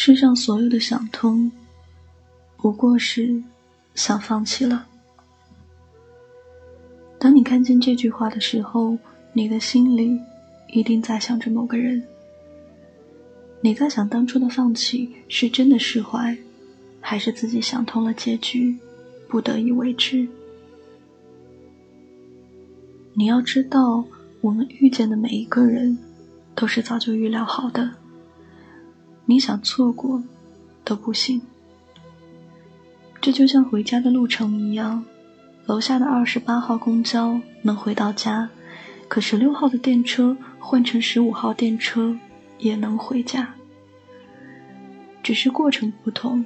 世上所有的想通，不过是想放弃了。当你看见这句话的时候，你的心里一定在想着某个人。你在想当初的放弃是真的释怀，还是自己想通了结局，不得已为之？你要知道，我们遇见的每一个人，都是早就预料好的。你想错过，都不行。这就像回家的路程一样，楼下的二十八号公交能回到家，可十六号的电车换成十五号电车也能回家。只是过程不同，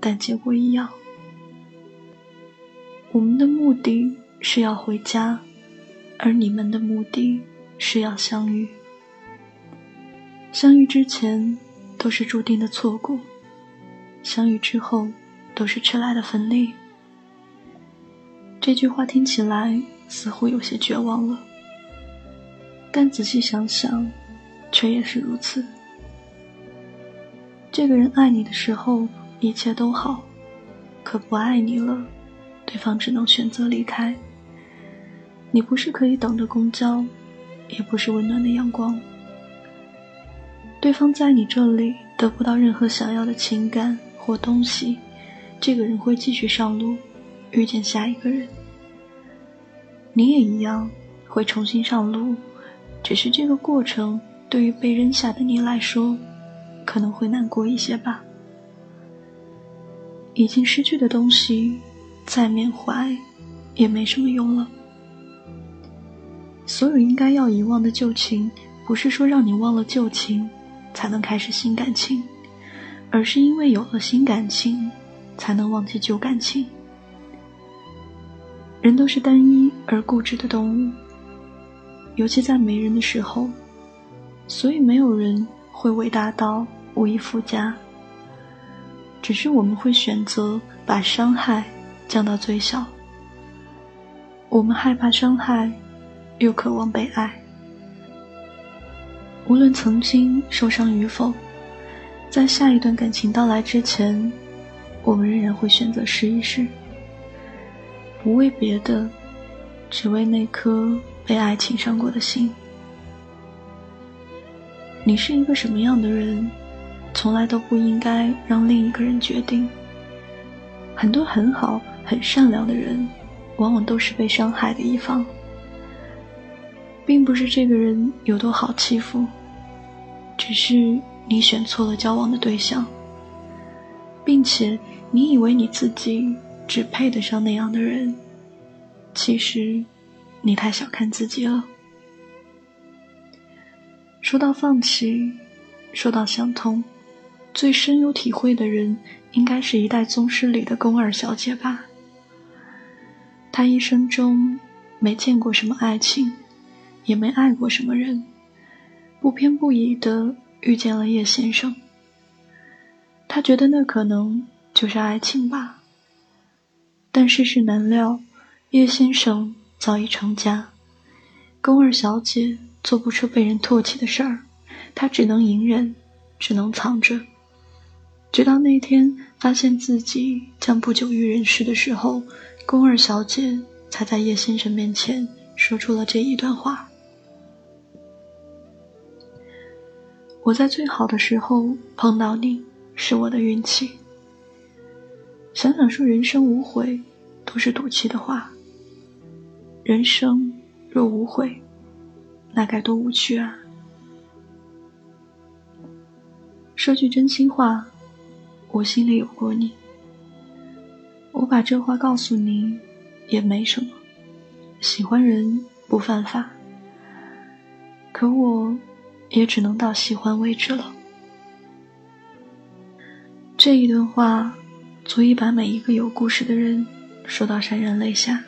但结果一样。我们的目的是要回家。而你们的目的是要相遇，相遇之前都是注定的错过，相遇之后都是迟来的分离。这句话听起来似乎有些绝望了，但仔细想想，却也是如此。这个人爱你的时候一切都好，可不爱你了，对方只能选择离开。你不是可以等的公交，也不是温暖的阳光。对方在你这里得不到任何想要的情感或东西，这个人会继续上路，遇见下一个人。你也一样会重新上路，只是这个过程对于被扔下的你来说，可能会难过一些吧。已经失去的东西，再缅怀，也没什么用了。所有应该要遗忘的旧情，不是说让你忘了旧情，才能开始新感情，而是因为有了新感情，才能忘记旧感情。人都是单一而固执的动物，尤其在没人的时候，所以没有人会伟大到无以复加。只是我们会选择把伤害降到最小，我们害怕伤害。又渴望被爱。无论曾经受伤与否，在下一段感情到来之前，我们仍然会选择试一试。不为别的，只为那颗被爱情伤过的心。你是一个什么样的人，从来都不应该让另一个人决定。很多很好、很善良的人，往往都是被伤害的一方。并不是这个人有多好欺负，只是你选错了交往的对象，并且你以为你自己只配得上那样的人，其实你太小看自己了。说到放弃，说到想通，最深有体会的人，应该是一代宗师里的宫二小姐吧。她一生中没见过什么爱情。也没爱过什么人，不偏不倚的遇见了叶先生。他觉得那可能就是爱情吧。但世事难料，叶先生早已成家，宫二小姐做不出被人唾弃的事儿，她只能隐忍，只能藏着，直到那天发现自己将不久于人世的时候，宫二小姐才在叶先生面前说出了这一段话。我在最好的时候碰到你，是我的运气。想想说人生无悔，都是赌气的话。人生若无悔，那该多无趣啊！说句真心话，我心里有过你。我把这话告诉你，也没什么。喜欢人不犯法，可我。也只能到喜欢为止了。这一段话，足以把每一个有故事的人说到潸然泪下。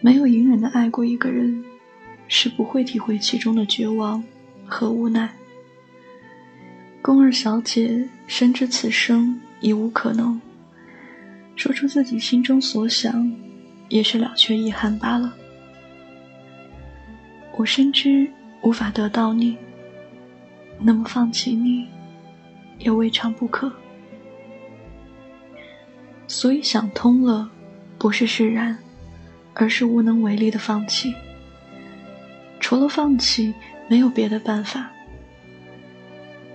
没有隐忍的爱过一个人，是不会体会其中的绝望和无奈。宫二小姐深知此生已无可能，说出自己心中所想，也是了却遗憾罢了。我深知。无法得到你，那么放弃你也未尝不可。所以想通了，不是释然，而是无能为力的放弃。除了放弃，没有别的办法。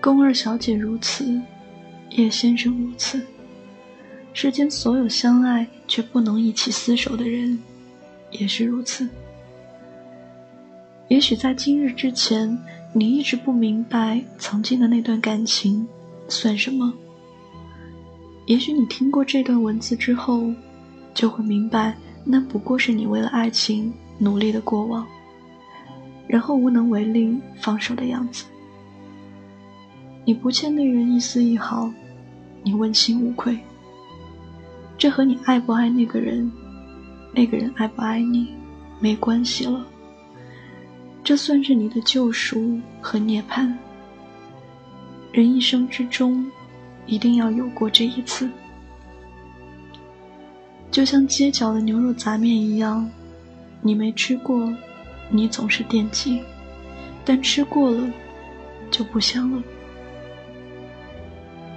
宫二小姐如此，叶先生如此。世间所有相爱却不能一起厮守的人，也是如此。也许在今日之前，你一直不明白曾经的那段感情算什么。也许你听过这段文字之后，就会明白，那不过是你为了爱情努力的过往，然后无能为力放手的样子。你不欠那人一丝一毫，你问心无愧。这和你爱不爱那个人，那个人爱不爱你，没关系了。这算是你的救赎和涅槃。人一生之中，一定要有过这一次。就像街角的牛肉杂面一样，你没吃过，你总是惦记；但吃过了，就不香了。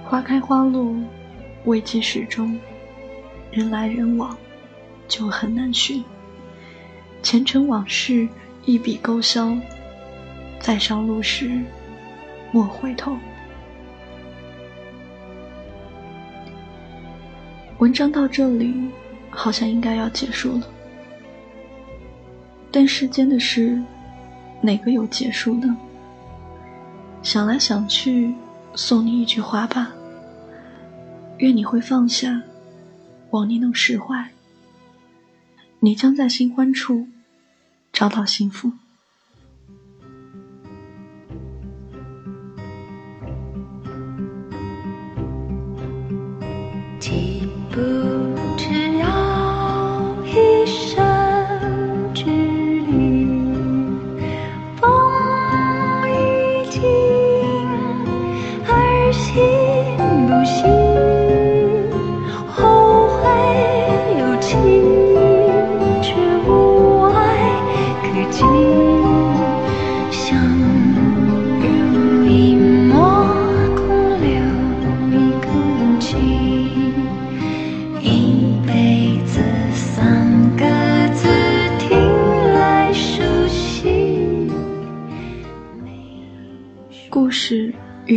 花开花落，未及始终；人来人往，就很难寻。前尘往事。一笔勾销，再上路时莫回头。文章到这里好像应该要结束了，但世间的事哪个有结束呢？想来想去，送你一句话吧：愿你会放下，望你能释怀，你将在新欢处。找到幸福。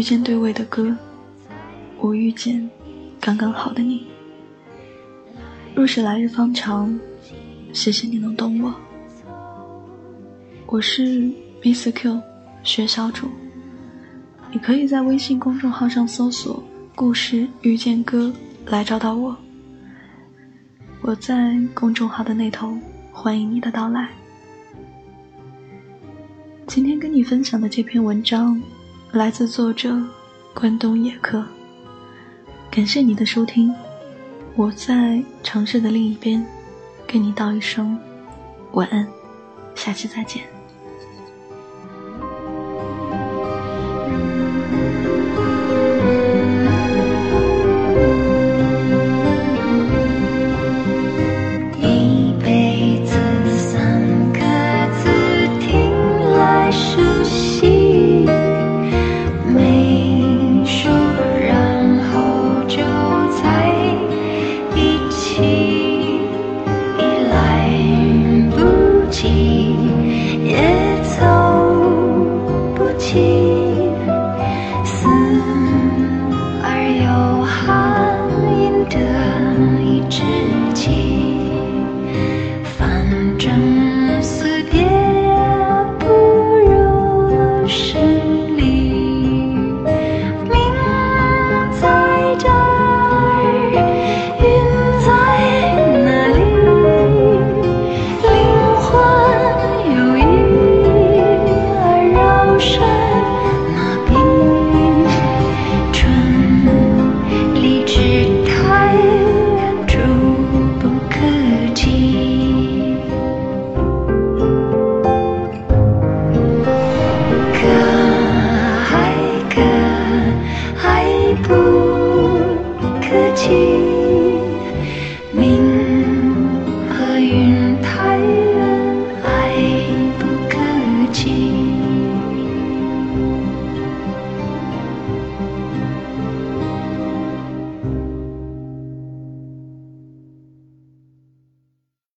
见对味的歌，我遇见刚刚好的你。若是来日方长，谢谢你能懂我。我是 Miss Q 学小主，你可以在微信公众号上搜索“故事遇见歌”来找到我。我在公众号的那头，欢迎你的到来。今天跟你分享的这篇文章。来自作者关东野客。感谢你的收听，我在城市的另一边，跟你道一声晚安，下期再见。自己